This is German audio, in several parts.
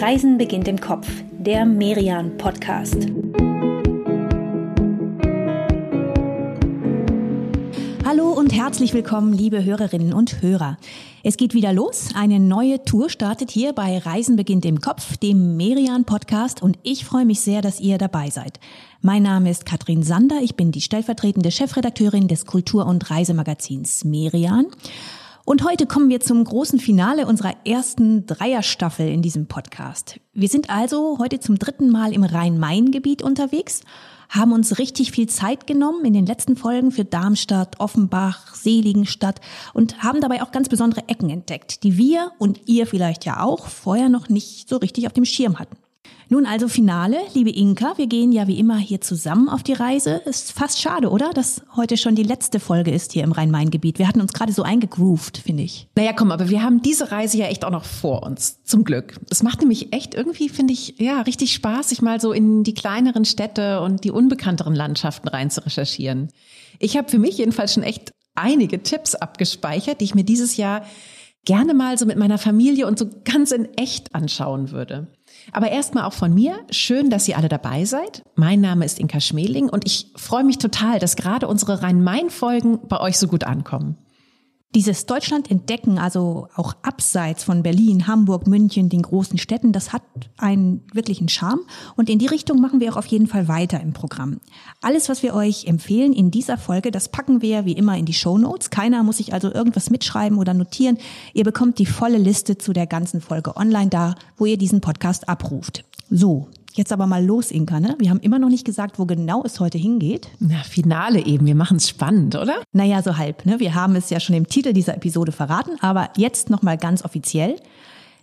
Reisen beginnt im Kopf, der Merian Podcast. Hallo und herzlich willkommen, liebe Hörerinnen und Hörer. Es geht wieder los. Eine neue Tour startet hier bei Reisen beginnt im Kopf, dem Merian Podcast und ich freue mich sehr, dass ihr dabei seid. Mein Name ist Katrin Sander. Ich bin die stellvertretende Chefredakteurin des Kultur- und Reisemagazins Merian. Und heute kommen wir zum großen Finale unserer ersten Dreierstaffel in diesem Podcast. Wir sind also heute zum dritten Mal im Rhein-Main-Gebiet unterwegs haben uns richtig viel Zeit genommen in den letzten Folgen für Darmstadt, Offenbach, Seligenstadt und haben dabei auch ganz besondere Ecken entdeckt, die wir und ihr vielleicht ja auch vorher noch nicht so richtig auf dem Schirm hatten. Nun also Finale, liebe Inka, wir gehen ja wie immer hier zusammen auf die Reise. Ist fast schade, oder? Dass heute schon die letzte Folge ist hier im Rhein-Main-Gebiet. Wir hatten uns gerade so eingegroovt, finde ich. Naja, komm, aber wir haben diese Reise ja echt auch noch vor uns. Zum Glück. Es macht nämlich echt irgendwie, finde ich, ja, richtig Spaß, sich mal so in die kleineren Städte und die unbekannteren Landschaften rein zu recherchieren. Ich habe für mich jedenfalls schon echt einige Tipps abgespeichert, die ich mir dieses Jahr gerne mal so mit meiner Familie und so ganz in echt anschauen würde. Aber erstmal auch von mir. Schön, dass ihr alle dabei seid. Mein Name ist Inka Schmeling und ich freue mich total, dass gerade unsere Rhein-Main-Folgen bei euch so gut ankommen. Dieses Deutschland entdecken, also auch abseits von Berlin, Hamburg, München, den großen Städten, das hat einen wirklichen Charme und in die Richtung machen wir auch auf jeden Fall weiter im Programm. Alles, was wir euch empfehlen in dieser Folge, das packen wir wie immer in die Show Notes. Keiner muss sich also irgendwas mitschreiben oder notieren. Ihr bekommt die volle Liste zu der ganzen Folge online da, wo ihr diesen Podcast abruft. So, Jetzt aber mal los, Inka, ne? Wir haben immer noch nicht gesagt, wo genau es heute hingeht. Na, Finale eben. Wir machen es spannend, oder? Naja, so halb, ne? Wir haben es ja schon im Titel dieser Episode verraten, aber jetzt nochmal ganz offiziell.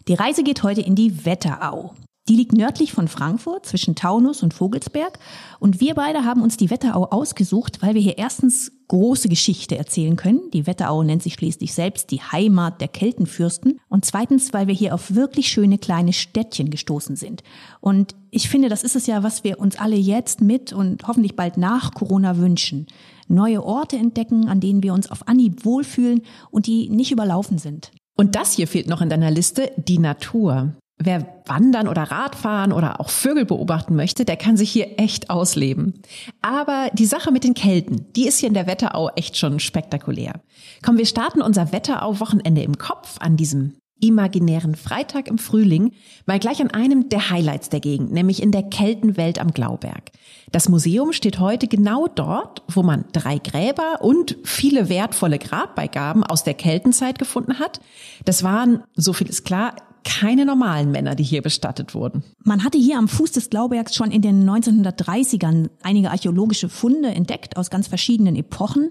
Die Reise geht heute in die Wetterau. Die liegt nördlich von Frankfurt zwischen Taunus und Vogelsberg. Und wir beide haben uns die Wetterau ausgesucht, weil wir hier erstens große Geschichte erzählen können. Die Wetterau nennt sich schließlich selbst die Heimat der Keltenfürsten. Und zweitens, weil wir hier auf wirklich schöne kleine Städtchen gestoßen sind. Und ich finde, das ist es ja, was wir uns alle jetzt mit und hoffentlich bald nach Corona wünschen. Neue Orte entdecken, an denen wir uns auf Anhieb wohlfühlen und die nicht überlaufen sind. Und das hier fehlt noch in deiner Liste, die Natur. Wer wandern oder Radfahren oder auch Vögel beobachten möchte, der kann sich hier echt ausleben. Aber die Sache mit den Kelten, die ist hier in der Wetterau echt schon spektakulär. Komm, wir starten unser Wetterau-Wochenende im Kopf an diesem imaginären Freitag im Frühling mal gleich an einem der Highlights der Gegend, nämlich in der Keltenwelt am Glauberg. Das Museum steht heute genau dort, wo man drei Gräber und viele wertvolle Grabbeigaben aus der Keltenzeit gefunden hat. Das waren, so viel ist klar, keine normalen Männer, die hier bestattet wurden. Man hatte hier am Fuß des Glaubergs schon in den 1930ern einige archäologische Funde entdeckt aus ganz verschiedenen Epochen.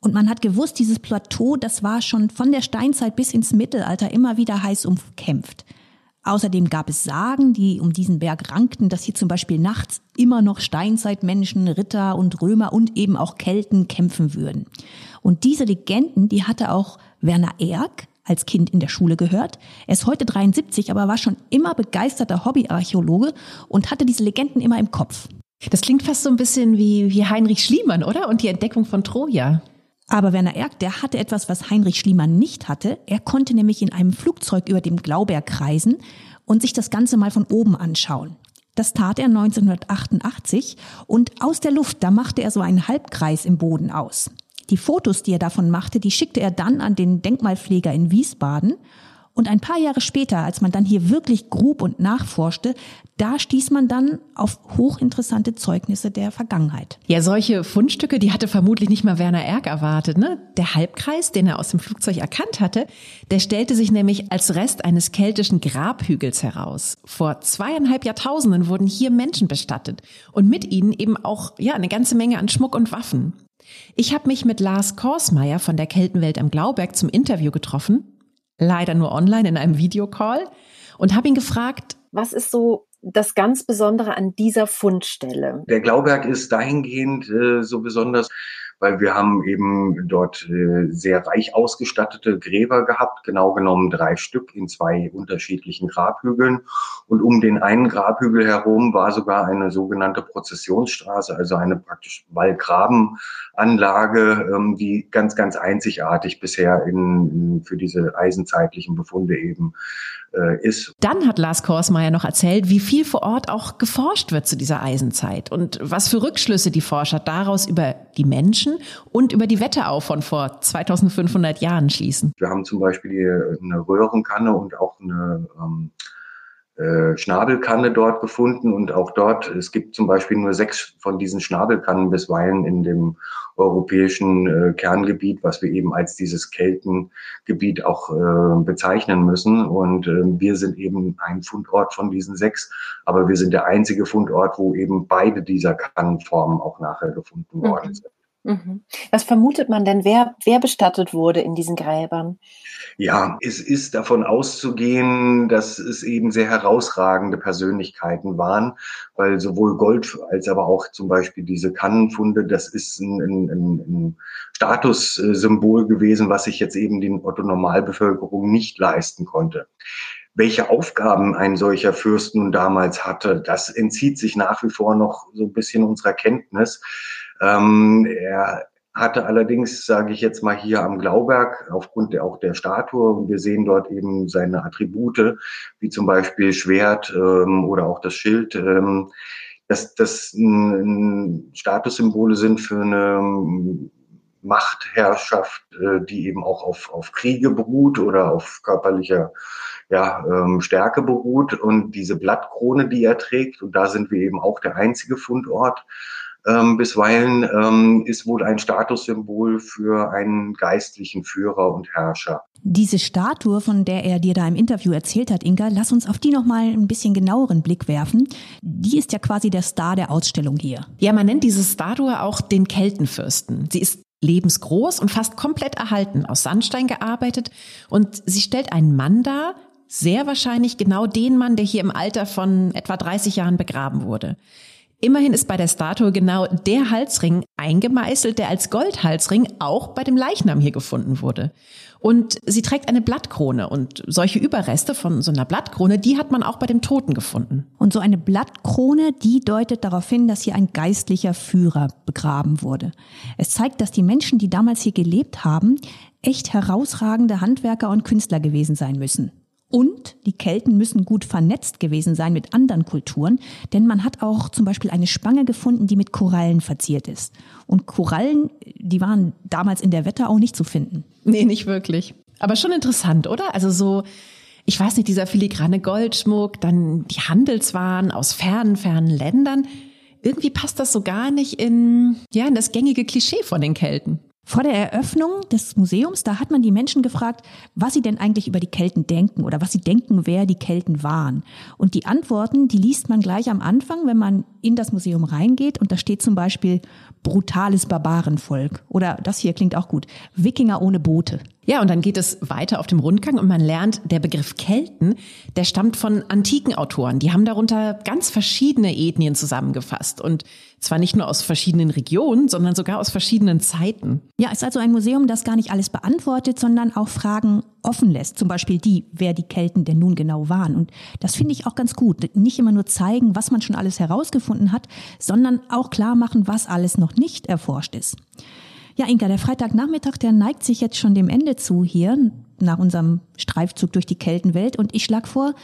Und man hat gewusst, dieses Plateau, das war schon von der Steinzeit bis ins Mittelalter immer wieder heiß umkämpft. Außerdem gab es Sagen, die um diesen Berg rankten, dass hier zum Beispiel nachts immer noch Steinzeitmenschen, Ritter und Römer und eben auch Kelten kämpfen würden. Und diese Legenden, die hatte auch Werner Erck, als Kind in der Schule gehört. Er ist heute 73, aber war schon immer begeisterter Hobbyarchäologe und hatte diese Legenden immer im Kopf. Das klingt fast so ein bisschen wie, wie Heinrich Schliemann, oder? Und die Entdeckung von Troja. Aber Werner Erck, der hatte etwas, was Heinrich Schliemann nicht hatte. Er konnte nämlich in einem Flugzeug über dem Glauberg kreisen und sich das Ganze mal von oben anschauen. Das tat er 1988 und aus der Luft, da machte er so einen Halbkreis im Boden aus. Die Fotos, die er davon machte, die schickte er dann an den Denkmalpfleger in Wiesbaden. Und ein paar Jahre später, als man dann hier wirklich grub und nachforschte, da stieß man dann auf hochinteressante Zeugnisse der Vergangenheit. Ja, solche Fundstücke, die hatte vermutlich nicht mal Werner Erck erwartet. Ne? Der Halbkreis, den er aus dem Flugzeug erkannt hatte, der stellte sich nämlich als Rest eines keltischen Grabhügels heraus. Vor zweieinhalb Jahrtausenden wurden hier Menschen bestattet und mit ihnen eben auch ja eine ganze Menge an Schmuck und Waffen. Ich habe mich mit Lars Korsmeier von der Keltenwelt am Glauberg zum Interview getroffen, leider nur online in einem Videocall, und habe ihn gefragt, was ist so das ganz Besondere an dieser Fundstelle? Der Glauberg ist dahingehend äh, so besonders, weil wir haben eben dort äh, sehr reich ausgestattete Gräber gehabt, genau genommen drei Stück in zwei unterschiedlichen Grabhügeln. Und um den einen Grabhügel herum war sogar eine sogenannte Prozessionsstraße, also eine praktisch Wallgrabenanlage, ähm, die ganz, ganz einzigartig bisher in, in, für diese eisenzeitlichen Befunde eben äh, ist. Dann hat Lars Korsmeier noch erzählt, wie viel vor Ort auch geforscht wird zu dieser Eisenzeit und was für Rückschlüsse die Forscher daraus über die Menschen und über die Wetterau von vor 2500 Jahren schließen. Wir haben zum Beispiel eine Röhrenkanne und auch eine ähm, äh, Schnabelkanne dort gefunden und auch dort, es gibt zum Beispiel nur sechs von diesen Schnabelkannen bisweilen in dem europäischen äh, Kerngebiet, was wir eben als dieses Keltengebiet auch äh, bezeichnen müssen. Und äh, wir sind eben ein Fundort von diesen sechs, aber wir sind der einzige Fundort, wo eben beide dieser Kannenformen auch nachher gefunden worden mhm. sind. Mhm. Was vermutet man denn, wer, wer bestattet wurde in diesen Gräbern? Ja, es ist davon auszugehen, dass es eben sehr herausragende Persönlichkeiten waren, weil sowohl Gold als aber auch zum Beispiel diese Kannenfunde, das ist ein, ein, ein Statussymbol gewesen, was sich jetzt eben die Otto-Normalbevölkerung nicht leisten konnte. Welche Aufgaben ein solcher Fürst nun damals hatte, das entzieht sich nach wie vor noch so ein bisschen unserer Kenntnis. Ähm, er hatte allerdings, sage ich jetzt mal hier am Glauberg, aufgrund der, auch der Statue, und wir sehen dort eben seine Attribute, wie zum Beispiel Schwert ähm, oder auch das Schild, ähm, dass das Statussymbole sind für eine ähm, Machtherrschaft, äh, die eben auch auf, auf Kriege beruht oder auf körperlicher ja, ähm, Stärke beruht. Und diese Blattkrone, die er trägt, und da sind wir eben auch der einzige Fundort, ähm, bisweilen ähm, ist wohl ein Statussymbol für einen geistlichen Führer und Herrscher. Diese Statue, von der er dir da im Interview erzählt hat, Inga, lass uns auf die nochmal ein bisschen genaueren Blick werfen. Die ist ja quasi der Star der Ausstellung hier. Ja, man nennt diese Statue auch den Keltenfürsten. Sie ist lebensgroß und fast komplett erhalten, aus Sandstein gearbeitet und sie stellt einen Mann dar, sehr wahrscheinlich genau den Mann, der hier im Alter von etwa 30 Jahren begraben wurde. Immerhin ist bei der Statue genau der Halsring eingemeißelt, der als Goldhalsring auch bei dem Leichnam hier gefunden wurde. Und sie trägt eine Blattkrone und solche Überreste von so einer Blattkrone, die hat man auch bei dem Toten gefunden. Und so eine Blattkrone, die deutet darauf hin, dass hier ein geistlicher Führer begraben wurde. Es zeigt, dass die Menschen, die damals hier gelebt haben, echt herausragende Handwerker und Künstler gewesen sein müssen. Und die Kelten müssen gut vernetzt gewesen sein mit anderen Kulturen, denn man hat auch zum Beispiel eine Spange gefunden, die mit Korallen verziert ist. Und Korallen, die waren damals in der Wetterau nicht zu finden. Nee, nicht wirklich. Aber schon interessant, oder? Also so, ich weiß nicht, dieser filigrane Goldschmuck, dann die Handelswaren aus fernen, fernen Ländern. Irgendwie passt das so gar nicht in, ja, in das gängige Klischee von den Kelten. Vor der Eröffnung des Museums, da hat man die Menschen gefragt, was sie denn eigentlich über die Kelten denken oder was sie denken, wer die Kelten waren. Und die Antworten, die liest man gleich am Anfang, wenn man in das Museum reingeht. Und da steht zum Beispiel brutales Barbarenvolk. Oder das hier klingt auch gut. Wikinger ohne Boote. Ja, und dann geht es weiter auf dem Rundgang und man lernt, der Begriff Kelten, der stammt von antiken Autoren. Die haben darunter ganz verschiedene Ethnien zusammengefasst. Und zwar nicht nur aus verschiedenen Regionen, sondern sogar aus verschiedenen Zeiten. Ja, ist also ein Museum, das gar nicht alles beantwortet, sondern auch Fragen offen lässt. Zum Beispiel die, wer die Kelten denn nun genau waren. Und das finde ich auch ganz gut. Nicht immer nur zeigen, was man schon alles herausgefunden hat, sondern auch klar machen, was alles noch nicht erforscht ist. Ja, Inka, der Freitagnachmittag, der neigt sich jetzt schon dem Ende zu hier nach unserem Streifzug durch die Keltenwelt. Und ich schlage vor,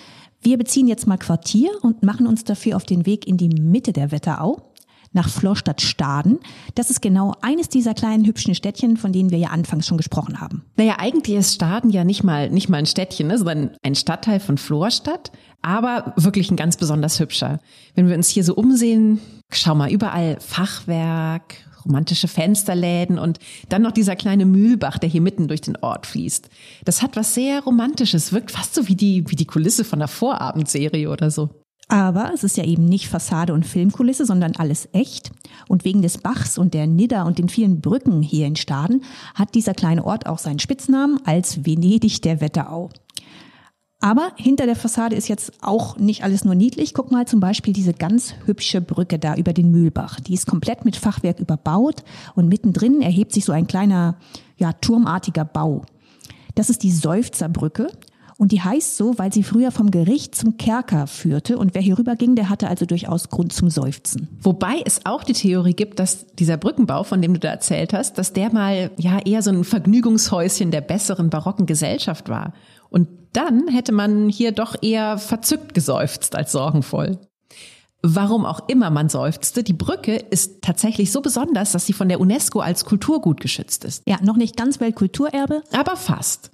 wir beziehen jetzt mal Quartier und machen uns dafür auf den Weg in die Mitte der Wetterau nach Florstadt-Staden. Das ist genau eines dieser kleinen hübschen Städtchen, von denen wir ja anfangs schon gesprochen haben. Naja, eigentlich ist Staden ja nicht mal, nicht mal ein Städtchen, ne, sondern ein Stadtteil von Florstadt, aber wirklich ein ganz besonders hübscher. Wenn wir uns hier so umsehen, schau mal, überall Fachwerk, romantische Fensterläden und dann noch dieser kleine Mühlbach, der hier mitten durch den Ort fließt. Das hat was sehr Romantisches, wirkt fast so wie die, wie die Kulisse von einer Vorabendserie oder so. Aber es ist ja eben nicht Fassade und Filmkulisse, sondern alles echt. Und wegen des Bachs und der Nidder und den vielen Brücken hier in Staden hat dieser kleine Ort auch seinen Spitznamen als Venedig der Wetterau. Aber hinter der Fassade ist jetzt auch nicht alles nur niedlich. Guck mal zum Beispiel diese ganz hübsche Brücke da über den Mühlbach. Die ist komplett mit Fachwerk überbaut und mittendrin erhebt sich so ein kleiner, ja, turmartiger Bau. Das ist die Seufzerbrücke und die heißt so, weil sie früher vom Gericht zum Kerker führte und wer hier rüber ging, der hatte also durchaus Grund zum Seufzen. Wobei es auch die Theorie gibt, dass dieser Brückenbau, von dem du da erzählt hast, dass der mal ja eher so ein Vergnügungshäuschen der besseren barocken Gesellschaft war. Und dann hätte man hier doch eher verzückt geseufzt als sorgenvoll. Warum auch immer man seufzte, die Brücke ist tatsächlich so besonders, dass sie von der UNESCO als Kulturgut geschützt ist. Ja, noch nicht ganz Weltkulturerbe. Aber fast.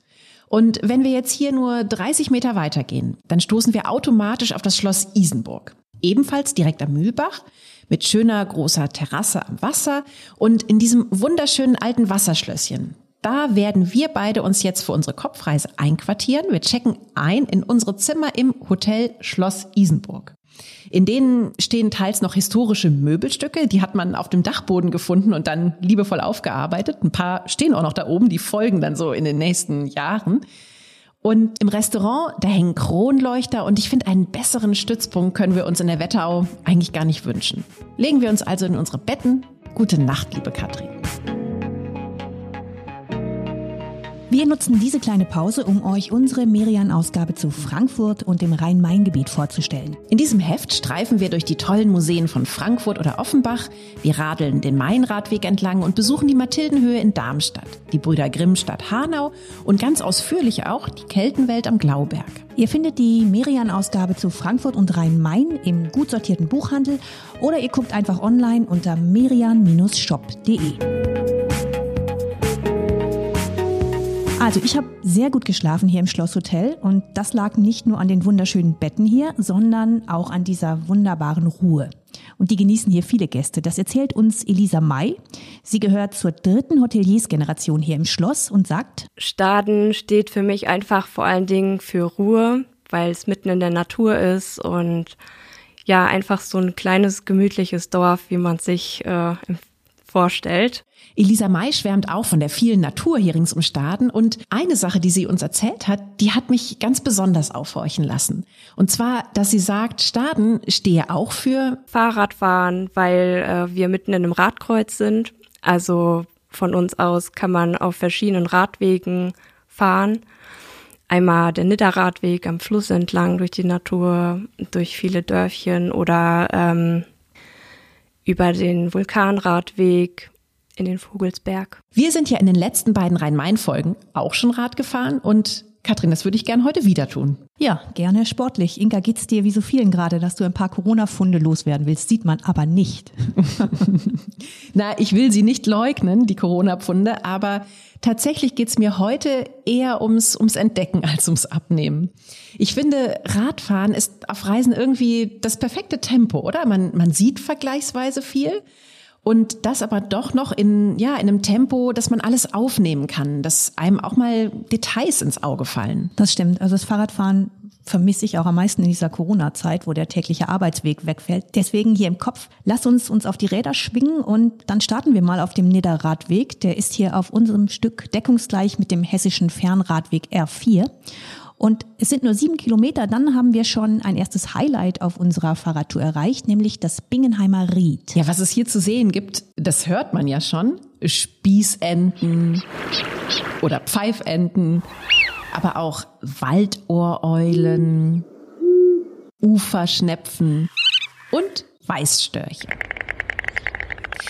Und wenn wir jetzt hier nur 30 Meter weitergehen, dann stoßen wir automatisch auf das Schloss Isenburg. Ebenfalls direkt am Mühlbach, mit schöner großer Terrasse am Wasser und in diesem wunderschönen alten Wasserschlösschen. Da werden wir beide uns jetzt für unsere Kopfreise einquartieren. Wir checken ein in unsere Zimmer im Hotel Schloss Isenburg. In denen stehen teils noch historische Möbelstücke, die hat man auf dem Dachboden gefunden und dann liebevoll aufgearbeitet. Ein paar stehen auch noch da oben, die folgen dann so in den nächsten Jahren. Und im Restaurant, da hängen Kronleuchter und ich finde, einen besseren Stützpunkt können wir uns in der Wetterau eigentlich gar nicht wünschen. Legen wir uns also in unsere Betten. Gute Nacht, liebe Katrin. Wir nutzen diese kleine Pause, um euch unsere Merian-Ausgabe zu Frankfurt und dem Rhein-Main-Gebiet vorzustellen. In diesem Heft streifen wir durch die tollen Museen von Frankfurt oder Offenbach, wir radeln den Mainradweg entlang und besuchen die Mathildenhöhe in Darmstadt, die Brüder Grimm Stadt Hanau und ganz ausführlich auch die Keltenwelt am Glauberg. Ihr findet die Merian-Ausgabe zu Frankfurt und Rhein-Main im gut sortierten Buchhandel oder ihr guckt einfach online unter merian-shop.de. Also ich habe sehr gut geschlafen hier im Schlosshotel und das lag nicht nur an den wunderschönen Betten hier, sondern auch an dieser wunderbaren Ruhe. Und die genießen hier viele Gäste. Das erzählt uns Elisa May. Sie gehört zur dritten Hoteliersgeneration hier im Schloss und sagt, Staden steht für mich einfach vor allen Dingen für Ruhe, weil es mitten in der Natur ist und ja, einfach so ein kleines, gemütliches Dorf, wie man sich äh, vorstellt. Elisa May schwärmt auch von der vielen Natur hier rings um Staden und eine Sache, die sie uns erzählt hat, die hat mich ganz besonders aufhorchen lassen. Und zwar, dass sie sagt, Staden stehe auch für Fahrradfahren, weil äh, wir mitten in einem Radkreuz sind. Also von uns aus kann man auf verschiedenen Radwegen fahren. Einmal der Nidderradweg am Fluss entlang durch die Natur, durch viele Dörfchen oder ähm, über den Vulkanradweg in den Vogelsberg. Wir sind ja in den letzten beiden Rhein-Main-Folgen auch schon Rad gefahren und Katrin, das würde ich gern heute wieder tun. Ja, gerne sportlich. Inga, geht's dir wie so vielen gerade, dass du ein paar Corona-Funde loswerden willst? Sieht man aber nicht. Na, ich will sie nicht leugnen, die Corona-Pfunde, aber tatsächlich geht's mir heute eher ums, ums Entdecken als ums Abnehmen. Ich finde, Radfahren ist auf Reisen irgendwie das perfekte Tempo, oder? Man, man sieht vergleichsweise viel und das aber doch noch in, ja, in einem Tempo, dass man alles aufnehmen kann, dass einem auch mal Details ins Auge fallen. Das stimmt. Also das Fahrradfahren vermisse ich auch am meisten in dieser Corona-Zeit, wo der tägliche Arbeitsweg wegfällt. Deswegen hier im Kopf, lass uns uns auf die Räder schwingen und dann starten wir mal auf dem Niederradweg. Der ist hier auf unserem Stück deckungsgleich mit dem hessischen Fernradweg R4. Und es sind nur sieben Kilometer, dann haben wir schon ein erstes Highlight auf unserer Fahrradtour erreicht, nämlich das Bingenheimer Ried. Ja, was es hier zu sehen gibt, das hört man ja schon. Spießenten oder Pfeifenten, aber auch Waldohreulen, Uferschnepfen und Weißstörche.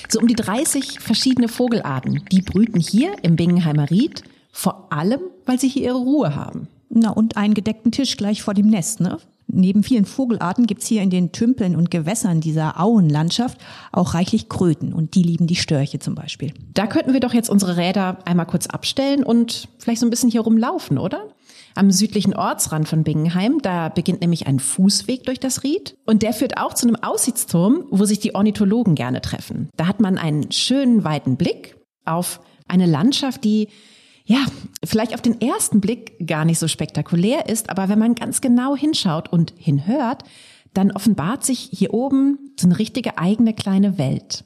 So um die 30 verschiedene Vogelarten, die brüten hier im Bingenheimer Ried, vor allem, weil sie hier ihre Ruhe haben. Na, und einen gedeckten Tisch gleich vor dem Nest, ne? Neben vielen Vogelarten gibt's hier in den Tümpeln und Gewässern dieser Auenlandschaft auch reichlich Kröten und die lieben die Störche zum Beispiel. Da könnten wir doch jetzt unsere Räder einmal kurz abstellen und vielleicht so ein bisschen hier rumlaufen, oder? Am südlichen Ortsrand von Bingenheim, da beginnt nämlich ein Fußweg durch das Ried und der führt auch zu einem Aussichtsturm, wo sich die Ornithologen gerne treffen. Da hat man einen schönen weiten Blick auf eine Landschaft, die ja, vielleicht auf den ersten Blick gar nicht so spektakulär ist, aber wenn man ganz genau hinschaut und hinhört, dann offenbart sich hier oben so eine richtige eigene kleine Welt.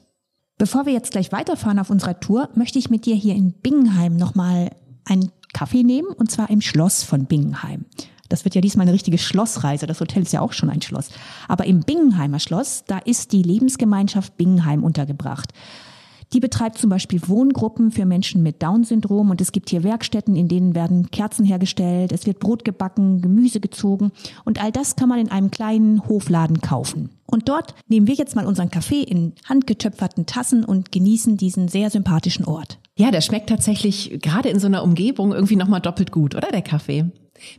Bevor wir jetzt gleich weiterfahren auf unserer Tour, möchte ich mit dir hier in Bingenheim nochmal einen Kaffee nehmen, und zwar im Schloss von Bingenheim. Das wird ja diesmal eine richtige Schlossreise. Das Hotel ist ja auch schon ein Schloss. Aber im Bingenheimer Schloss, da ist die Lebensgemeinschaft Bingenheim untergebracht. Die betreibt zum Beispiel Wohngruppen für Menschen mit Down-Syndrom und es gibt hier Werkstätten, in denen werden Kerzen hergestellt, es wird Brot gebacken, Gemüse gezogen und all das kann man in einem kleinen Hofladen kaufen. Und dort nehmen wir jetzt mal unseren Kaffee in handgetöpferten Tassen und genießen diesen sehr sympathischen Ort. Ja, der schmeckt tatsächlich gerade in so einer Umgebung irgendwie nochmal doppelt gut, oder der Kaffee?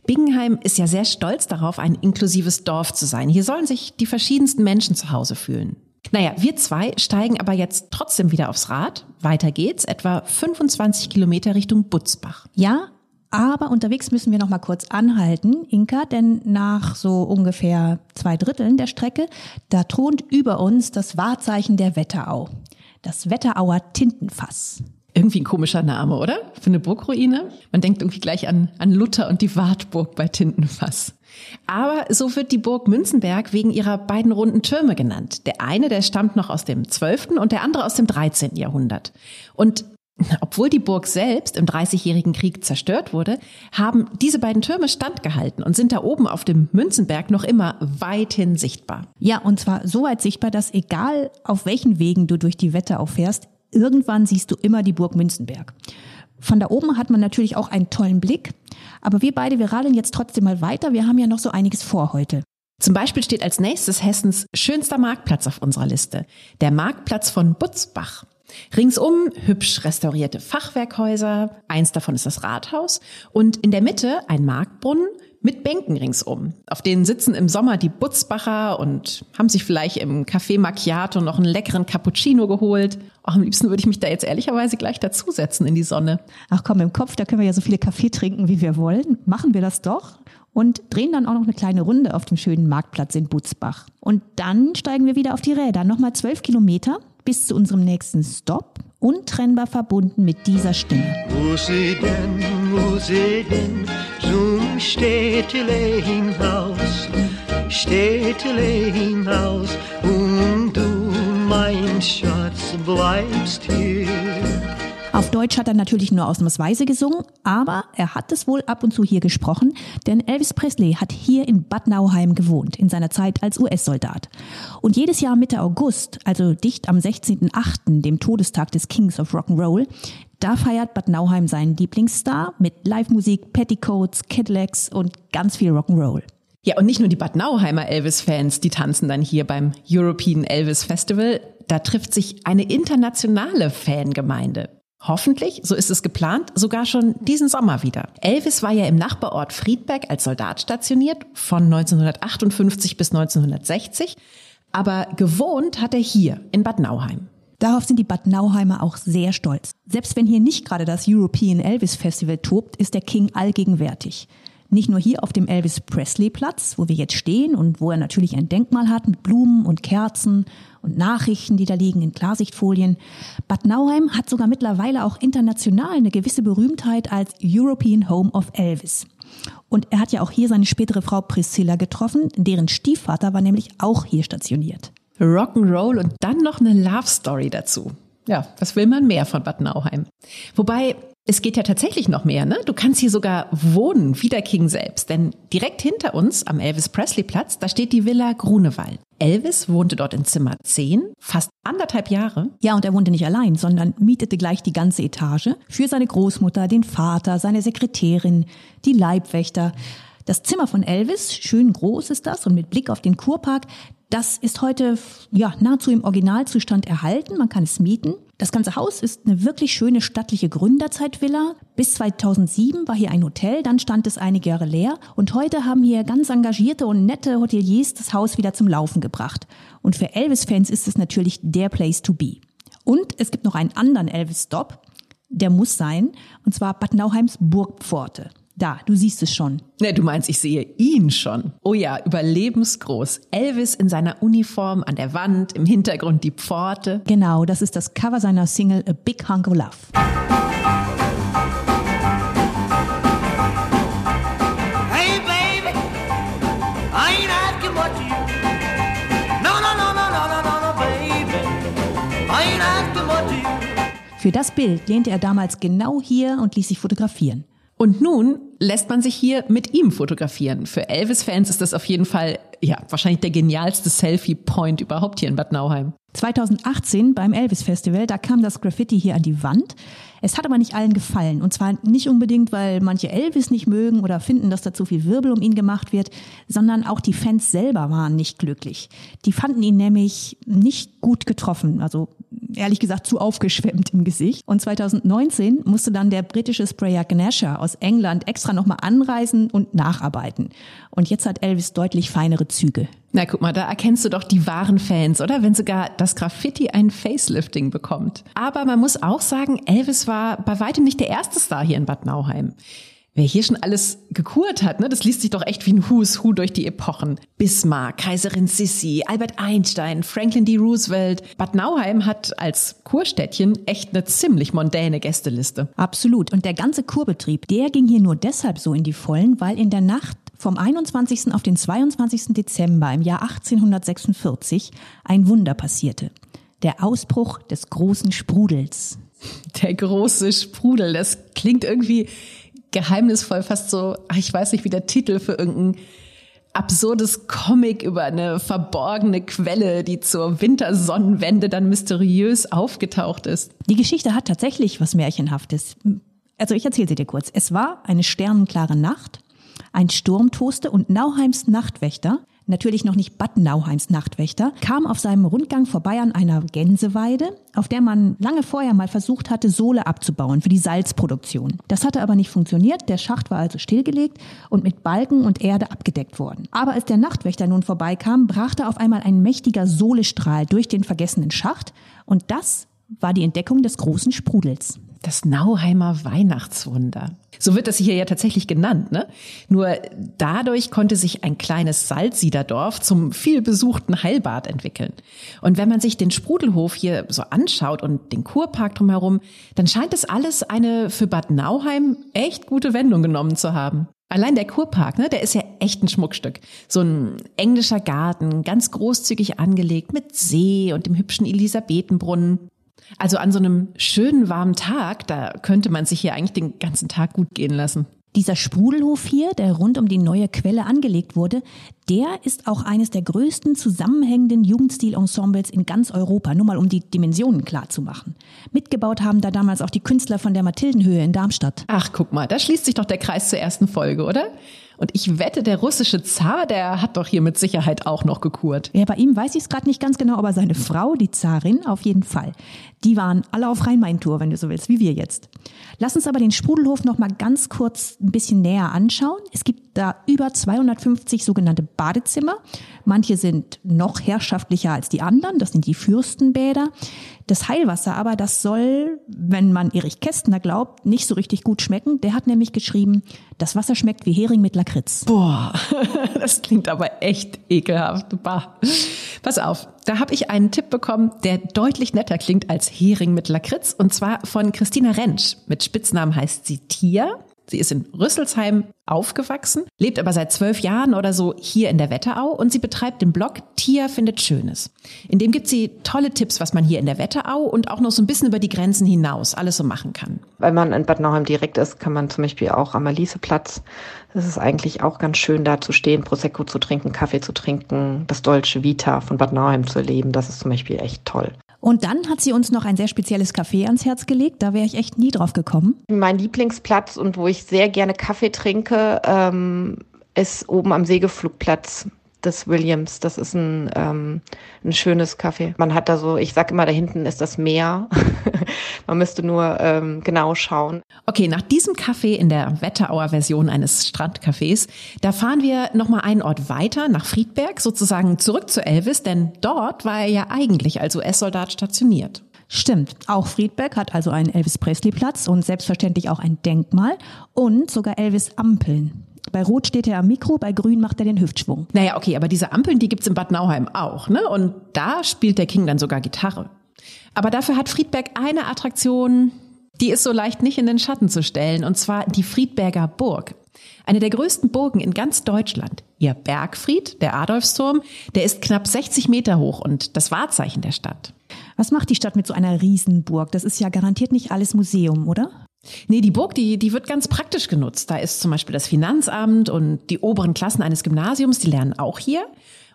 Bingenheim ist ja sehr stolz darauf, ein inklusives Dorf zu sein. Hier sollen sich die verschiedensten Menschen zu Hause fühlen. Naja, wir zwei steigen aber jetzt trotzdem wieder aufs Rad. Weiter geht's, etwa 25 Kilometer Richtung Butzbach. Ja, aber unterwegs müssen wir noch mal kurz anhalten, Inka, denn nach so ungefähr zwei Dritteln der Strecke, da thront über uns das Wahrzeichen der Wetterau. Das Wetterauer Tintenfass. Irgendwie ein komischer Name, oder? Für eine Burgruine? Man denkt irgendwie gleich an, an Luther und die Wartburg bei Tintenfass. Aber so wird die Burg Münzenberg wegen ihrer beiden runden Türme genannt. Der eine, der stammt noch aus dem 12. und der andere aus dem 13. Jahrhundert. Und obwohl die Burg selbst im Dreißigjährigen Krieg zerstört wurde, haben diese beiden Türme standgehalten und sind da oben auf dem Münzenberg noch immer weithin sichtbar. Ja, und zwar so weit sichtbar, dass egal auf welchen Wegen du durch die Wetterau fährst, irgendwann siehst du immer die Burg Münzenberg. Von da oben hat man natürlich auch einen tollen Blick. Aber wir beide, wir radeln jetzt trotzdem mal weiter. Wir haben ja noch so einiges vor heute. Zum Beispiel steht als nächstes Hessens schönster Marktplatz auf unserer Liste. Der Marktplatz von Butzbach. Ringsum hübsch restaurierte Fachwerkhäuser, eins davon ist das Rathaus und in der Mitte ein Marktbrunnen mit Bänken ringsum. Auf denen sitzen im Sommer die Butzbacher und haben sich vielleicht im Café Macchiato noch einen leckeren Cappuccino geholt. Auch am liebsten würde ich mich da jetzt ehrlicherweise gleich dazusetzen in die Sonne. Ach komm, im Kopf, da können wir ja so viele Kaffee trinken, wie wir wollen. Machen wir das doch und drehen dann auch noch eine kleine Runde auf dem schönen Marktplatz in Butzbach. Und dann steigen wir wieder auf die Räder. Nochmal zwölf Kilometer bis zu unserem nächsten Stop, untrennbar verbunden mit dieser Stimme. Wo sie denn, denn zum Städtele hinaus, Städtele hinaus und du, mein Schatz, bleibst hier. Auf Deutsch hat er natürlich nur ausnahmsweise gesungen, aber er hat es wohl ab und zu hier gesprochen, denn Elvis Presley hat hier in Bad Nauheim gewohnt, in seiner Zeit als US-Soldat. Und jedes Jahr Mitte August, also dicht am 16.8., dem Todestag des Kings of Rock'n'Roll, da feiert Bad Nauheim seinen Lieblingsstar mit Live-Musik, Petticoats, Cadillacs und ganz viel Rock'n'Roll. Ja, und nicht nur die Bad Nauheimer Elvis-Fans, die tanzen dann hier beim European Elvis Festival. Da trifft sich eine internationale Fangemeinde. Hoffentlich, so ist es geplant, sogar schon diesen Sommer wieder. Elvis war ja im Nachbarort Friedberg als Soldat stationiert, von 1958 bis 1960, aber gewohnt hat er hier in Bad Nauheim. Darauf sind die Bad Nauheimer auch sehr stolz. Selbst wenn hier nicht gerade das European Elvis Festival tobt, ist der King allgegenwärtig. Nicht nur hier auf dem Elvis Presley Platz, wo wir jetzt stehen und wo er natürlich ein Denkmal hat mit Blumen und Kerzen und Nachrichten, die da liegen in Klarsichtfolien. Bad Nauheim hat sogar mittlerweile auch international eine gewisse Berühmtheit als European Home of Elvis. Und er hat ja auch hier seine spätere Frau Priscilla getroffen, deren Stiefvater war nämlich auch hier stationiert. Rock'n'Roll und dann noch eine Love Story dazu. Ja, was will man mehr von Bad Nauheim? Wobei, es geht ja tatsächlich noch mehr, ne? Du kannst hier sogar wohnen, wie der King selbst. Denn direkt hinter uns am Elvis Presley Platz, da steht die Villa Grunewald. Elvis wohnte dort in Zimmer 10, fast anderthalb Jahre. Ja, und er wohnte nicht allein, sondern mietete gleich die ganze Etage für seine Großmutter, den Vater, seine Sekretärin, die Leibwächter. Das Zimmer von Elvis, schön groß ist das und mit Blick auf den Kurpark, das ist heute ja nahezu im Originalzustand erhalten. Man kann es mieten. Das ganze Haus ist eine wirklich schöne stattliche Gründerzeitvilla. Bis 2007 war hier ein Hotel, dann stand es einige Jahre leer und heute haben hier ganz engagierte und nette Hoteliers das Haus wieder zum Laufen gebracht. Und für Elvis-Fans ist es natürlich der Place to be. Und es gibt noch einen anderen Elvis-Stop, der muss sein, und zwar Bad Nauheims Burgpforte. Da, du siehst es schon. Ne, du meinst, ich sehe ihn schon. Oh ja, überlebensgroß. Elvis in seiner Uniform an der Wand, im Hintergrund die Pforte. Genau, das ist das Cover seiner Single A Big Hunk of Love. Für das Bild lehnte er damals genau hier und ließ sich fotografieren. Und nun lässt man sich hier mit ihm fotografieren. Für Elvis-Fans ist das auf jeden Fall, ja, wahrscheinlich der genialste Selfie-Point überhaupt hier in Bad Nauheim. 2018 beim Elvis Festival, da kam das Graffiti hier an die Wand. Es hat aber nicht allen gefallen. Und zwar nicht unbedingt, weil manche Elvis nicht mögen oder finden, dass da zu viel Wirbel um ihn gemacht wird, sondern auch die Fans selber waren nicht glücklich. Die fanden ihn nämlich nicht gut getroffen. Also ehrlich gesagt zu aufgeschwemmt im Gesicht. Und 2019 musste dann der britische Sprayer Gnasher aus England extra nochmal anreisen und nacharbeiten. Und jetzt hat Elvis deutlich feinere Züge. Na guck mal, da erkennst du doch die wahren Fans, oder? Wenn sogar das Graffiti ein Facelifting bekommt. Aber man muss auch sagen, Elvis war bei weitem nicht der erste Star hier in Bad Nauheim. Wer hier schon alles gekurt hat, ne, das liest sich doch echt wie ein Who's Who durch die Epochen. Bismarck, Kaiserin Sissi, Albert Einstein, Franklin D. Roosevelt. Bad Nauheim hat als Kurstädtchen echt eine ziemlich mondäne Gästeliste. Absolut. Und der ganze Kurbetrieb, der ging hier nur deshalb so in die Vollen, weil in der Nacht vom 21. auf den 22. Dezember im Jahr 1846 ein Wunder passierte. Der Ausbruch des großen Sprudels. Der große Sprudel, das klingt irgendwie geheimnisvoll, fast so, ich weiß nicht, wie der Titel für irgendein absurdes Comic über eine verborgene Quelle, die zur Wintersonnenwende dann mysteriös aufgetaucht ist. Die Geschichte hat tatsächlich was Märchenhaftes. Also ich erzähle sie dir kurz. Es war eine sternenklare Nacht, ein Sturm toste und Nauheims Nachtwächter natürlich noch nicht Bad Nauheims Nachtwächter, kam auf seinem Rundgang vorbei an einer Gänseweide, auf der man lange vorher mal versucht hatte, Sohle abzubauen für die Salzproduktion. Das hatte aber nicht funktioniert, der Schacht war also stillgelegt und mit Balken und Erde abgedeckt worden. Aber als der Nachtwächter nun vorbeikam, brachte auf einmal ein mächtiger Sohlestrahl durch den vergessenen Schacht und das war die Entdeckung des großen Sprudels. Das Nauheimer Weihnachtswunder. So wird das hier ja tatsächlich genannt. Ne? Nur dadurch konnte sich ein kleines Salzsiederdorf zum vielbesuchten Heilbad entwickeln. Und wenn man sich den Sprudelhof hier so anschaut und den Kurpark drumherum, dann scheint es alles eine für Bad Nauheim echt gute Wendung genommen zu haben. Allein der Kurpark, ne, der ist ja echt ein Schmuckstück. So ein englischer Garten, ganz großzügig angelegt mit See und dem hübschen Elisabethenbrunnen. Also an so einem schönen warmen Tag, da könnte man sich hier eigentlich den ganzen Tag gut gehen lassen. Dieser Sprudelhof hier, der rund um die neue Quelle angelegt wurde, der ist auch eines der größten zusammenhängenden Jugendstilensembles in ganz Europa, nur mal um die Dimensionen klar zu machen. Mitgebaut haben da damals auch die Künstler von der Mathildenhöhe in Darmstadt. Ach, guck mal, da schließt sich doch der Kreis zur ersten Folge, oder? Und ich wette, der russische Zar, der hat doch hier mit Sicherheit auch noch gekurt. Ja, bei ihm weiß ich es gerade nicht ganz genau, aber seine Frau, die Zarin, auf jeden Fall. Die waren alle auf Rhein-Main-Tour, wenn du so willst, wie wir jetzt. Lass uns aber den Sprudelhof noch mal ganz kurz ein bisschen näher anschauen. Es gibt da über 250 sogenannte Badezimmer. Manche sind noch herrschaftlicher als die anderen. Das sind die Fürstenbäder. Das Heilwasser aber, das soll, wenn man Erich Kästner glaubt, nicht so richtig gut schmecken. Der hat nämlich geschrieben, das Wasser schmeckt wie Hering mit Lakritz. Boah, das klingt aber echt ekelhaft. Bah. Pass auf, da habe ich einen Tipp bekommen, der deutlich netter klingt als Hering mit Lakritz. Und zwar von Christina Rentsch. Mit Spitznamen heißt sie Tia. Sie ist in Rüsselsheim aufgewachsen, lebt aber seit zwölf Jahren oder so hier in der Wetterau und sie betreibt den Blog Tia findet Schönes. In dem gibt sie tolle Tipps, was man hier in der Wetterau und auch noch so ein bisschen über die Grenzen hinaus alles so machen kann. Wenn man in Bad Nauheim direkt ist, kann man zum Beispiel auch am Aliseplatz. Das ist eigentlich auch ganz schön, da zu stehen, Prosecco zu trinken, Kaffee zu trinken, das Dolce Vita von Bad Nauheim zu erleben. Das ist zum Beispiel echt toll. Und dann hat sie uns noch ein sehr spezielles Café ans Herz gelegt. Da wäre ich echt nie drauf gekommen. Mein Lieblingsplatz und wo ich sehr gerne Kaffee trinke, ähm, ist oben am Segelflugplatz des Williams. Das ist ein, ähm, ein schönes Café. Man hat da so, ich sag immer, da hinten ist das Meer. Man müsste nur ähm, genau schauen. Okay, nach diesem Café in der Wetterauer Version eines Strandcafés, da fahren wir nochmal einen Ort weiter, nach Friedberg, sozusagen zurück zu Elvis, denn dort war er ja eigentlich als US-Soldat stationiert. Stimmt. Auch Friedberg hat also einen Elvis Presley Platz und selbstverständlich auch ein Denkmal und sogar Elvis Ampeln. Bei Rot steht er am Mikro, bei Grün macht er den Hüftschwung. Naja, okay, aber diese Ampeln, die gibt's in Bad Nauheim auch, ne? Und da spielt der King dann sogar Gitarre. Aber dafür hat Friedberg eine Attraktion, die ist so leicht nicht in den Schatten zu stellen, und zwar die Friedberger Burg. Eine der größten Burgen in ganz Deutschland. Ihr Bergfried, der Adolfsturm, der ist knapp 60 Meter hoch und das Wahrzeichen der Stadt. Was macht die Stadt mit so einer Riesenburg? Das ist ja garantiert nicht alles Museum, oder? Nee, die Burg, die, die wird ganz praktisch genutzt. Da ist zum Beispiel das Finanzamt und die oberen Klassen eines Gymnasiums, die lernen auch hier.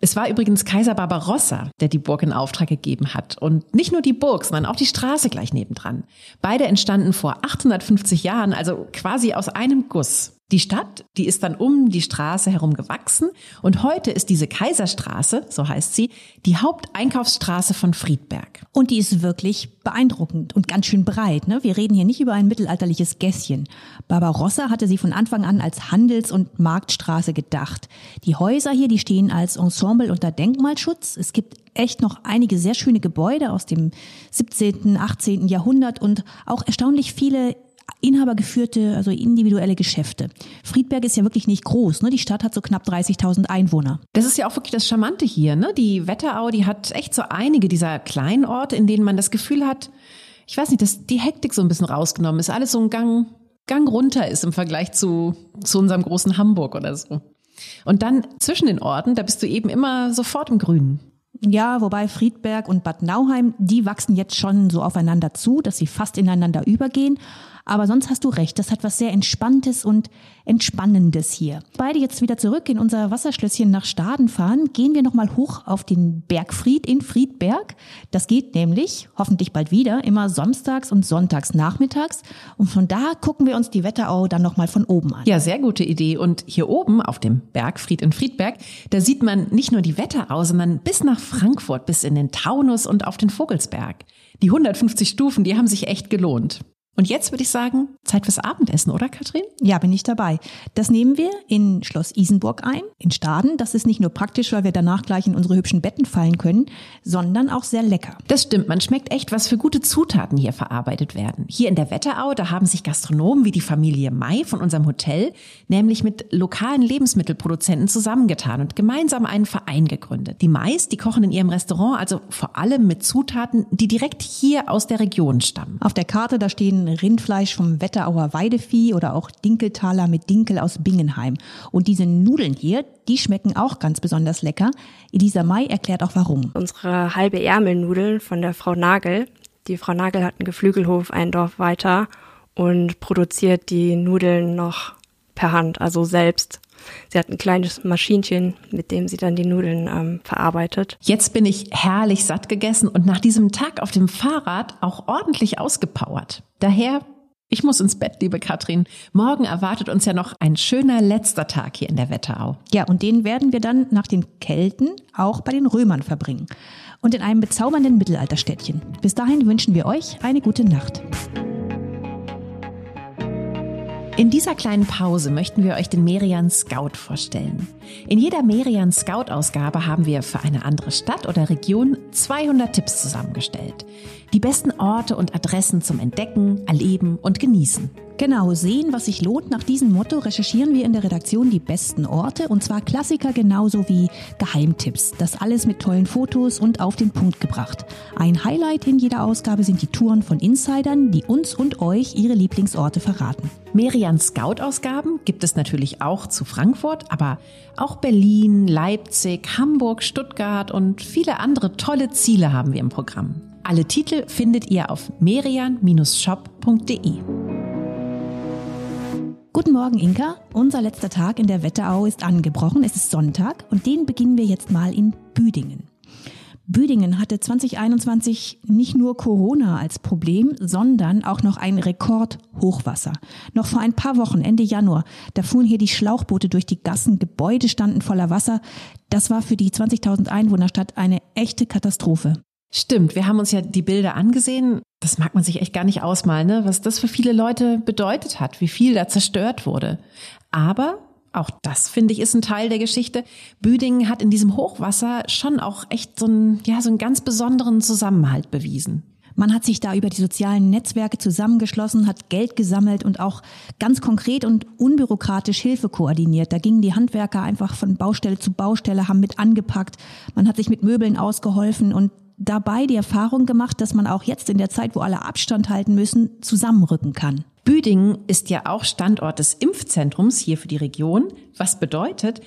Es war übrigens Kaiser Barbarossa, der die Burg in Auftrag gegeben hat. Und nicht nur die Burg, sondern auch die Straße gleich nebendran. Beide entstanden vor 850 Jahren, also quasi aus einem Guss. Die Stadt, die ist dann um die Straße herum gewachsen und heute ist diese Kaiserstraße, so heißt sie, die Haupteinkaufsstraße von Friedberg. Und die ist wirklich beeindruckend und ganz schön breit. Ne? Wir reden hier nicht über ein mittelalterliches Gässchen. Barbarossa hatte sie von Anfang an als Handels- und Marktstraße gedacht. Die Häuser hier, die stehen als Ensemble unter Denkmalschutz. Es gibt echt noch einige sehr schöne Gebäude aus dem 17., 18. Jahrhundert und auch erstaunlich viele inhabergeführte, also individuelle Geschäfte. Friedberg ist ja wirklich nicht groß. Ne? Die Stadt hat so knapp 30.000 Einwohner. Das ist ja auch wirklich das Charmante hier. Ne? Die Wetterau, die hat echt so einige dieser kleinen Orte, in denen man das Gefühl hat, ich weiß nicht, dass die Hektik so ein bisschen rausgenommen ist. Alles so ein Gang, Gang runter ist im Vergleich zu, zu unserem großen Hamburg oder so. Und dann zwischen den Orten, da bist du eben immer sofort im Grünen. Ja, wobei Friedberg und Bad Nauheim, die wachsen jetzt schon so aufeinander zu, dass sie fast ineinander übergehen. Aber sonst hast du recht, das hat was sehr Entspanntes und Entspannendes hier. Beide jetzt wieder zurück in unser Wasserschlösschen nach Staden fahren, gehen wir nochmal hoch auf den Bergfried in Friedberg. Das geht nämlich, hoffentlich bald wieder, immer samstags und sonntags nachmittags. Und von da gucken wir uns die Wetterau dann nochmal von oben an. Ja, sehr gute Idee. Und hier oben auf dem Bergfried in Friedberg, da sieht man nicht nur die Wetterau, sondern bis nach Frankfurt, bis in den Taunus und auf den Vogelsberg. Die 150 Stufen, die haben sich echt gelohnt. Und jetzt würde ich sagen, Zeit fürs Abendessen, oder Katrin? Ja, bin ich dabei. Das nehmen wir in Schloss Isenburg ein, in Staden. Das ist nicht nur praktisch, weil wir danach gleich in unsere hübschen Betten fallen können, sondern auch sehr lecker. Das stimmt, man schmeckt echt, was für gute Zutaten hier verarbeitet werden. Hier in der Wetterau, da haben sich Gastronomen wie die Familie May von unserem Hotel nämlich mit lokalen Lebensmittelproduzenten zusammengetan und gemeinsam einen Verein gegründet. Die Mays, die kochen in ihrem Restaurant also vor allem mit Zutaten, die direkt hier aus der Region stammen. Auf der Karte, da stehen Rindfleisch vom Wetterauer Weidevieh oder auch Dinkeltaler mit Dinkel aus Bingenheim. Und diese Nudeln hier, die schmecken auch ganz besonders lecker. Elisa May erklärt auch warum. Unsere halbe Ärmelnudeln von der Frau Nagel. Die Frau Nagel hat einen Geflügelhof ein Dorf weiter und produziert die Nudeln noch per Hand, also selbst. Sie hat ein kleines Maschinchen, mit dem sie dann die Nudeln ähm, verarbeitet. Jetzt bin ich herrlich satt gegessen und nach diesem Tag auf dem Fahrrad auch ordentlich ausgepowert. Daher, ich muss ins Bett, liebe Katrin. Morgen erwartet uns ja noch ein schöner letzter Tag hier in der Wetterau. Ja, und den werden wir dann nach den Kelten auch bei den Römern verbringen. Und in einem bezaubernden Mittelalterstädtchen. Bis dahin wünschen wir euch eine gute Nacht. In dieser kleinen Pause möchten wir euch den Merian Scout vorstellen. In jeder Merian Scout Ausgabe haben wir für eine andere Stadt oder Region 200 Tipps zusammengestellt. Die besten Orte und Adressen zum Entdecken, Erleben und Genießen. Genau, sehen, was sich lohnt. Nach diesem Motto recherchieren wir in der Redaktion die besten Orte und zwar Klassiker genauso wie Geheimtipps. Das alles mit tollen Fotos und auf den Punkt gebracht. Ein Highlight in jeder Ausgabe sind die Touren von Insidern, die uns und euch ihre Lieblingsorte verraten. Merian Scout-Ausgaben gibt es natürlich auch zu Frankfurt, aber auch Berlin, Leipzig, Hamburg, Stuttgart und viele andere tolle Ziele haben wir im Programm. Alle Titel findet ihr auf merian-shop.de. Guten Morgen, Inka. Unser letzter Tag in der Wetterau ist angebrochen. Es ist Sonntag und den beginnen wir jetzt mal in Büdingen. Büdingen hatte 2021 nicht nur Corona als Problem, sondern auch noch ein Rekordhochwasser. Noch vor ein paar Wochen, Ende Januar, da fuhren hier die Schlauchboote durch die Gassen, Gebäude standen voller Wasser. Das war für die 20.000 Einwohnerstadt eine echte Katastrophe. Stimmt, wir haben uns ja die Bilder angesehen. Das mag man sich echt gar nicht ausmalen, ne? was das für viele Leute bedeutet hat, wie viel da zerstört wurde. Aber auch das, finde ich, ist ein Teil der Geschichte. Büdingen hat in diesem Hochwasser schon auch echt so einen, ja, so einen ganz besonderen Zusammenhalt bewiesen. Man hat sich da über die sozialen Netzwerke zusammengeschlossen, hat Geld gesammelt und auch ganz konkret und unbürokratisch Hilfe koordiniert. Da gingen die Handwerker einfach von Baustelle zu Baustelle, haben mit angepackt. Man hat sich mit Möbeln ausgeholfen und dabei die Erfahrung gemacht, dass man auch jetzt in der Zeit, wo alle Abstand halten müssen, zusammenrücken kann. Büdingen ist ja auch Standort des Impfzentrums hier für die Region, was bedeutet,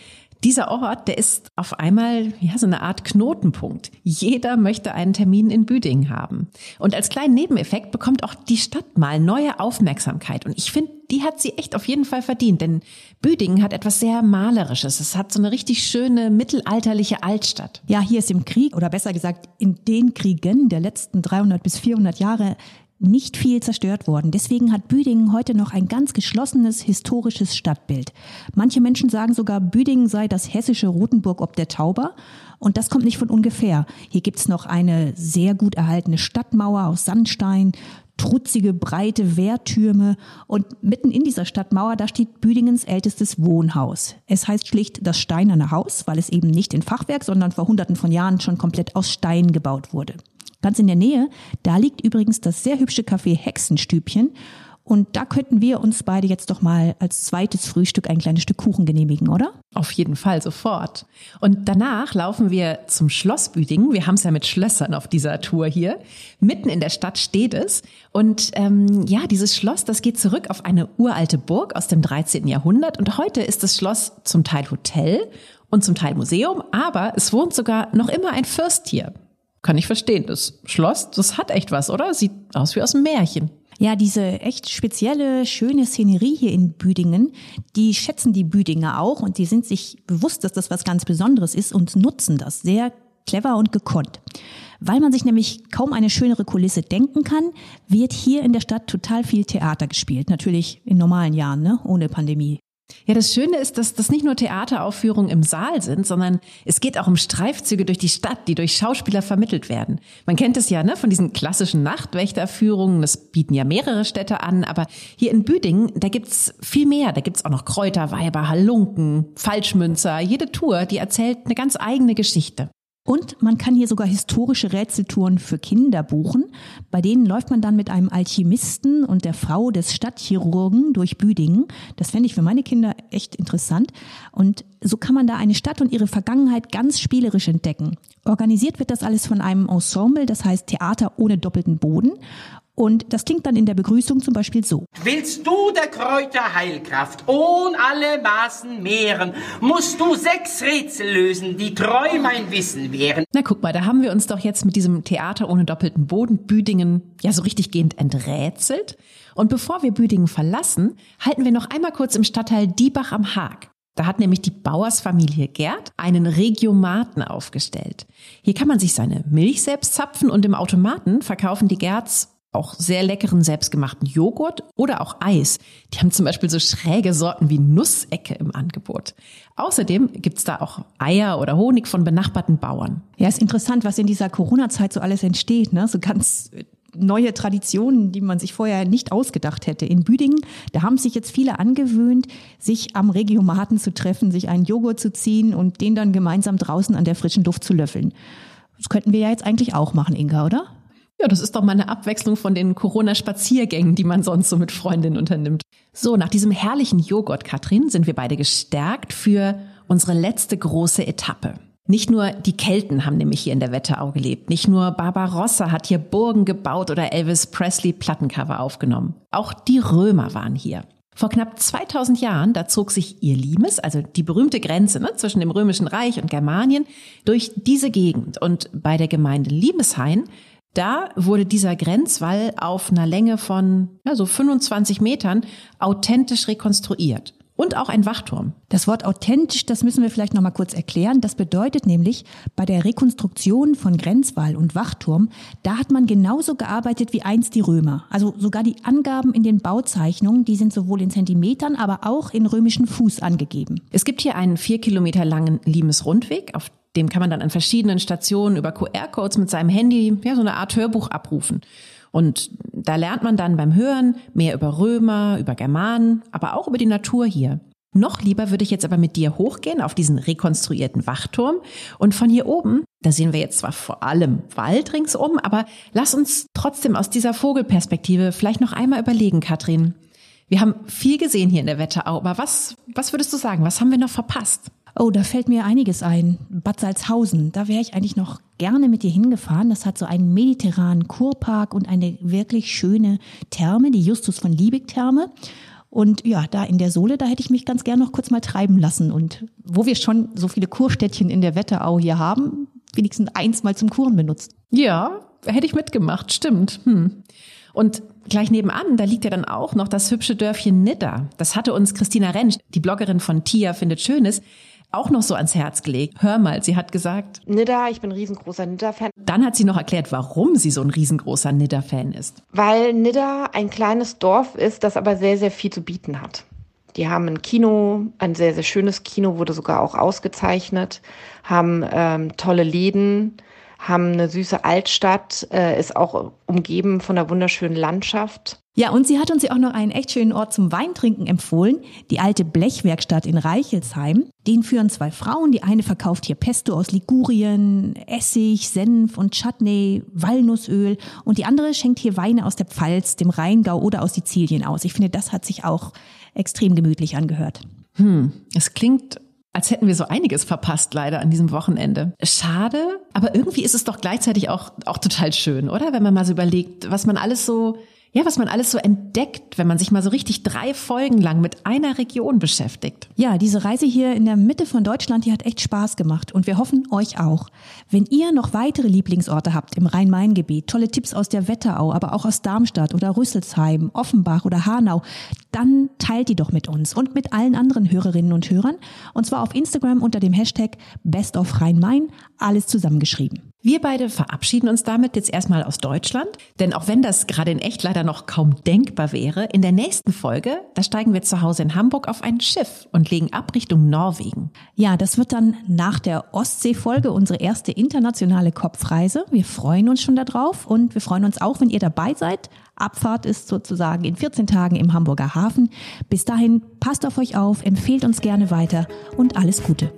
Dieser Ort, der ist auf einmal ja so eine Art Knotenpunkt. Jeder möchte einen Termin in Büdingen haben. Und als kleinen Nebeneffekt bekommt auch die Stadt mal neue Aufmerksamkeit. Und ich finde, die hat sie echt auf jeden Fall verdient, denn Büdingen hat etwas sehr Malerisches. Es hat so eine richtig schöne mittelalterliche Altstadt. Ja, hier ist im Krieg, oder besser gesagt in den Kriegen der letzten 300 bis 400 Jahre nicht viel zerstört worden. Deswegen hat Büdingen heute noch ein ganz geschlossenes historisches Stadtbild. Manche Menschen sagen sogar, Büdingen sei das hessische Rotenburg ob der Tauber. Und das kommt nicht von ungefähr. Hier gibt's noch eine sehr gut erhaltene Stadtmauer aus Sandstein, trutzige, breite Wehrtürme und mitten in dieser Stadtmauer, da steht Büdingens ältestes Wohnhaus. Es heißt schlicht das Steinerne Haus, weil es eben nicht in Fachwerk, sondern vor hunderten von Jahren schon komplett aus Stein gebaut wurde. Ganz in der Nähe, da liegt übrigens das sehr hübsche Café Hexenstübchen. Und da könnten wir uns beide jetzt doch mal als zweites Frühstück ein kleines Stück Kuchen genehmigen, oder? Auf jeden Fall, sofort. Und danach laufen wir zum Schloss Büdingen. Wir haben es ja mit Schlössern auf dieser Tour hier. Mitten in der Stadt steht es. Und ähm, ja, dieses Schloss, das geht zurück auf eine uralte Burg aus dem 13. Jahrhundert. Und heute ist das Schloss zum Teil Hotel und zum Teil Museum, aber es wohnt sogar noch immer ein Fürst hier kann ich verstehen. Das Schloss, das hat echt was, oder? Sieht aus wie aus einem Märchen. Ja, diese echt spezielle, schöne Szenerie hier in Büdingen, die schätzen die Büdinger auch und die sind sich bewusst, dass das was ganz Besonderes ist und nutzen das sehr clever und gekonnt. Weil man sich nämlich kaum eine schönere Kulisse denken kann, wird hier in der Stadt total viel Theater gespielt. Natürlich in normalen Jahren, ne? ohne Pandemie. Ja, das Schöne ist, dass das nicht nur Theateraufführungen im Saal sind, sondern es geht auch um Streifzüge durch die Stadt, die durch Schauspieler vermittelt werden. Man kennt es ja ne, von diesen klassischen Nachtwächterführungen, das bieten ja mehrere Städte an, aber hier in Büdingen, da gibt's viel mehr. Da gibt's auch noch Kräuterweiber, Halunken, Falschmünzer. Jede Tour, die erzählt eine ganz eigene Geschichte. Und man kann hier sogar historische Rätseltouren für Kinder buchen. Bei denen läuft man dann mit einem Alchemisten und der Frau des Stadtchirurgen durch Büdingen. Das fände ich für meine Kinder echt interessant. Und so kann man da eine Stadt und ihre Vergangenheit ganz spielerisch entdecken. Organisiert wird das alles von einem Ensemble, das heißt Theater ohne doppelten Boden. Und das klingt dann in der Begrüßung zum Beispiel so. Willst du der Kräuter Heilkraft ohn alle Maßen mehren, musst du sechs Rätsel lösen, die treu mein Wissen wären. Na guck mal, da haben wir uns doch jetzt mit diesem Theater ohne doppelten Boden Büdingen ja so richtig gehend enträtselt. Und bevor wir Büdingen verlassen, halten wir noch einmal kurz im Stadtteil Diebach am Haag. Da hat nämlich die Bauersfamilie Gerd einen Regiomaten aufgestellt. Hier kann man sich seine Milch selbst zapfen und im Automaten verkaufen die Gerds auch sehr leckeren selbstgemachten Joghurt oder auch Eis. Die haben zum Beispiel so schräge Sorten wie Nussecke im Angebot. Außerdem gibt's da auch Eier oder Honig von benachbarten Bauern. Ja, ist interessant, was in dieser Corona-Zeit so alles entsteht, ne? So ganz neue Traditionen, die man sich vorher nicht ausgedacht hätte. In Büdingen, da haben sich jetzt viele angewöhnt, sich am Regiomaten zu treffen, sich einen Joghurt zu ziehen und den dann gemeinsam draußen an der frischen Luft zu löffeln. Das könnten wir ja jetzt eigentlich auch machen, Inga, oder? Ja, das ist doch mal eine Abwechslung von den Corona-Spaziergängen, die man sonst so mit Freundinnen unternimmt. So, nach diesem herrlichen Joghurt, Katrin, sind wir beide gestärkt für unsere letzte große Etappe. Nicht nur die Kelten haben nämlich hier in der Wetterau gelebt. Nicht nur Barbarossa hat hier Burgen gebaut oder Elvis Presley Plattencover aufgenommen. Auch die Römer waren hier. Vor knapp 2000 Jahren, da zog sich ihr Limes, also die berühmte Grenze ne, zwischen dem Römischen Reich und Germanien, durch diese Gegend. Und bei der Gemeinde Limeshain da wurde dieser Grenzwall auf einer Länge von ja, so 25 Metern authentisch rekonstruiert. Und auch ein Wachturm. Das Wort authentisch, das müssen wir vielleicht noch mal kurz erklären. Das bedeutet nämlich, bei der Rekonstruktion von Grenzwall und Wachturm, da hat man genauso gearbeitet wie einst die Römer. Also sogar die Angaben in den Bauzeichnungen, die sind sowohl in Zentimetern, aber auch in römischen Fuß angegeben. Es gibt hier einen vier Kilometer langen Limes-Rundweg, auf dem kann man dann an verschiedenen Stationen über QR-Codes mit seinem Handy ja, so eine Art Hörbuch abrufen. Und da lernt man dann beim Hören mehr über Römer, über Germanen, aber auch über die Natur hier. Noch lieber würde ich jetzt aber mit dir hochgehen auf diesen rekonstruierten Wachturm und von hier oben, da sehen wir jetzt zwar vor allem Wald ringsum, aber lass uns trotzdem aus dieser Vogelperspektive vielleicht noch einmal überlegen, Katrin. Wir haben viel gesehen hier in der Wetterau, aber was, was würdest du sagen? Was haben wir noch verpasst? Oh, da fällt mir einiges ein. Bad Salzhausen, da wäre ich eigentlich noch gerne mit dir hingefahren. Das hat so einen mediterranen Kurpark und eine wirklich schöne Therme, die Justus von Liebig Therme. Und ja, da in der Sohle, da hätte ich mich ganz gern noch kurz mal treiben lassen. Und wo wir schon so viele Kurstädtchen in der Wetterau hier haben, wenigstens eins mal zum Kuren benutzt. Ja, hätte ich mitgemacht, stimmt. Hm. Und gleich nebenan, da liegt ja dann auch noch das hübsche Dörfchen Nidda. Das hatte uns Christina Rentsch, die Bloggerin von Tia findet Schönes, auch noch so ans Herz gelegt. Hör mal, sie hat gesagt. Nidda, ich bin ein riesengroßer Nidda-Fan. Dann hat sie noch erklärt, warum sie so ein riesengroßer Nidda-Fan ist. Weil Nidda ein kleines Dorf ist, das aber sehr, sehr viel zu bieten hat. Die haben ein Kino, ein sehr, sehr schönes Kino, wurde sogar auch ausgezeichnet, haben ähm, tolle Läden, haben eine süße Altstadt, äh, ist auch umgeben von einer wunderschönen Landschaft. Ja, und sie hat uns ja auch noch einen echt schönen Ort zum Weintrinken empfohlen, die alte Blechwerkstatt in Reichelsheim. Den führen zwei Frauen. Die eine verkauft hier Pesto aus Ligurien, Essig, Senf und Chutney, Walnussöl. Und die andere schenkt hier Weine aus der Pfalz, dem Rheingau oder aus Sizilien aus. Ich finde, das hat sich auch extrem gemütlich angehört. Hm, es klingt als hätten wir so einiges verpasst, leider an diesem Wochenende. Schade, aber irgendwie ist es doch gleichzeitig auch, auch total schön, oder? Wenn man mal so überlegt, was man alles so ja, was man alles so entdeckt, wenn man sich mal so richtig drei Folgen lang mit einer Region beschäftigt. Ja, diese Reise hier in der Mitte von Deutschland, die hat echt Spaß gemacht und wir hoffen euch auch. Wenn ihr noch weitere Lieblingsorte habt im Rhein-Main-Gebiet, tolle Tipps aus der Wetterau, aber auch aus Darmstadt oder Rüsselsheim, Offenbach oder Hanau, dann teilt die doch mit uns und mit allen anderen Hörerinnen und Hörern und zwar auf Instagram unter dem Hashtag Best of Rhein-Main, alles zusammengeschrieben. Wir beide verabschieden uns damit jetzt erstmal aus Deutschland, denn auch wenn das gerade in echt leider noch kaum denkbar wäre, in der nächsten Folge, da steigen wir zu Hause in Hamburg auf ein Schiff und legen ab Richtung Norwegen. Ja, das wird dann nach der Ostsee-Folge unsere erste internationale Kopfreise. Wir freuen uns schon darauf und wir freuen uns auch, wenn ihr dabei seid. Abfahrt ist sozusagen in 14 Tagen im Hamburger Hafen. Bis dahin, passt auf euch auf, empfehlt uns gerne weiter und alles Gute.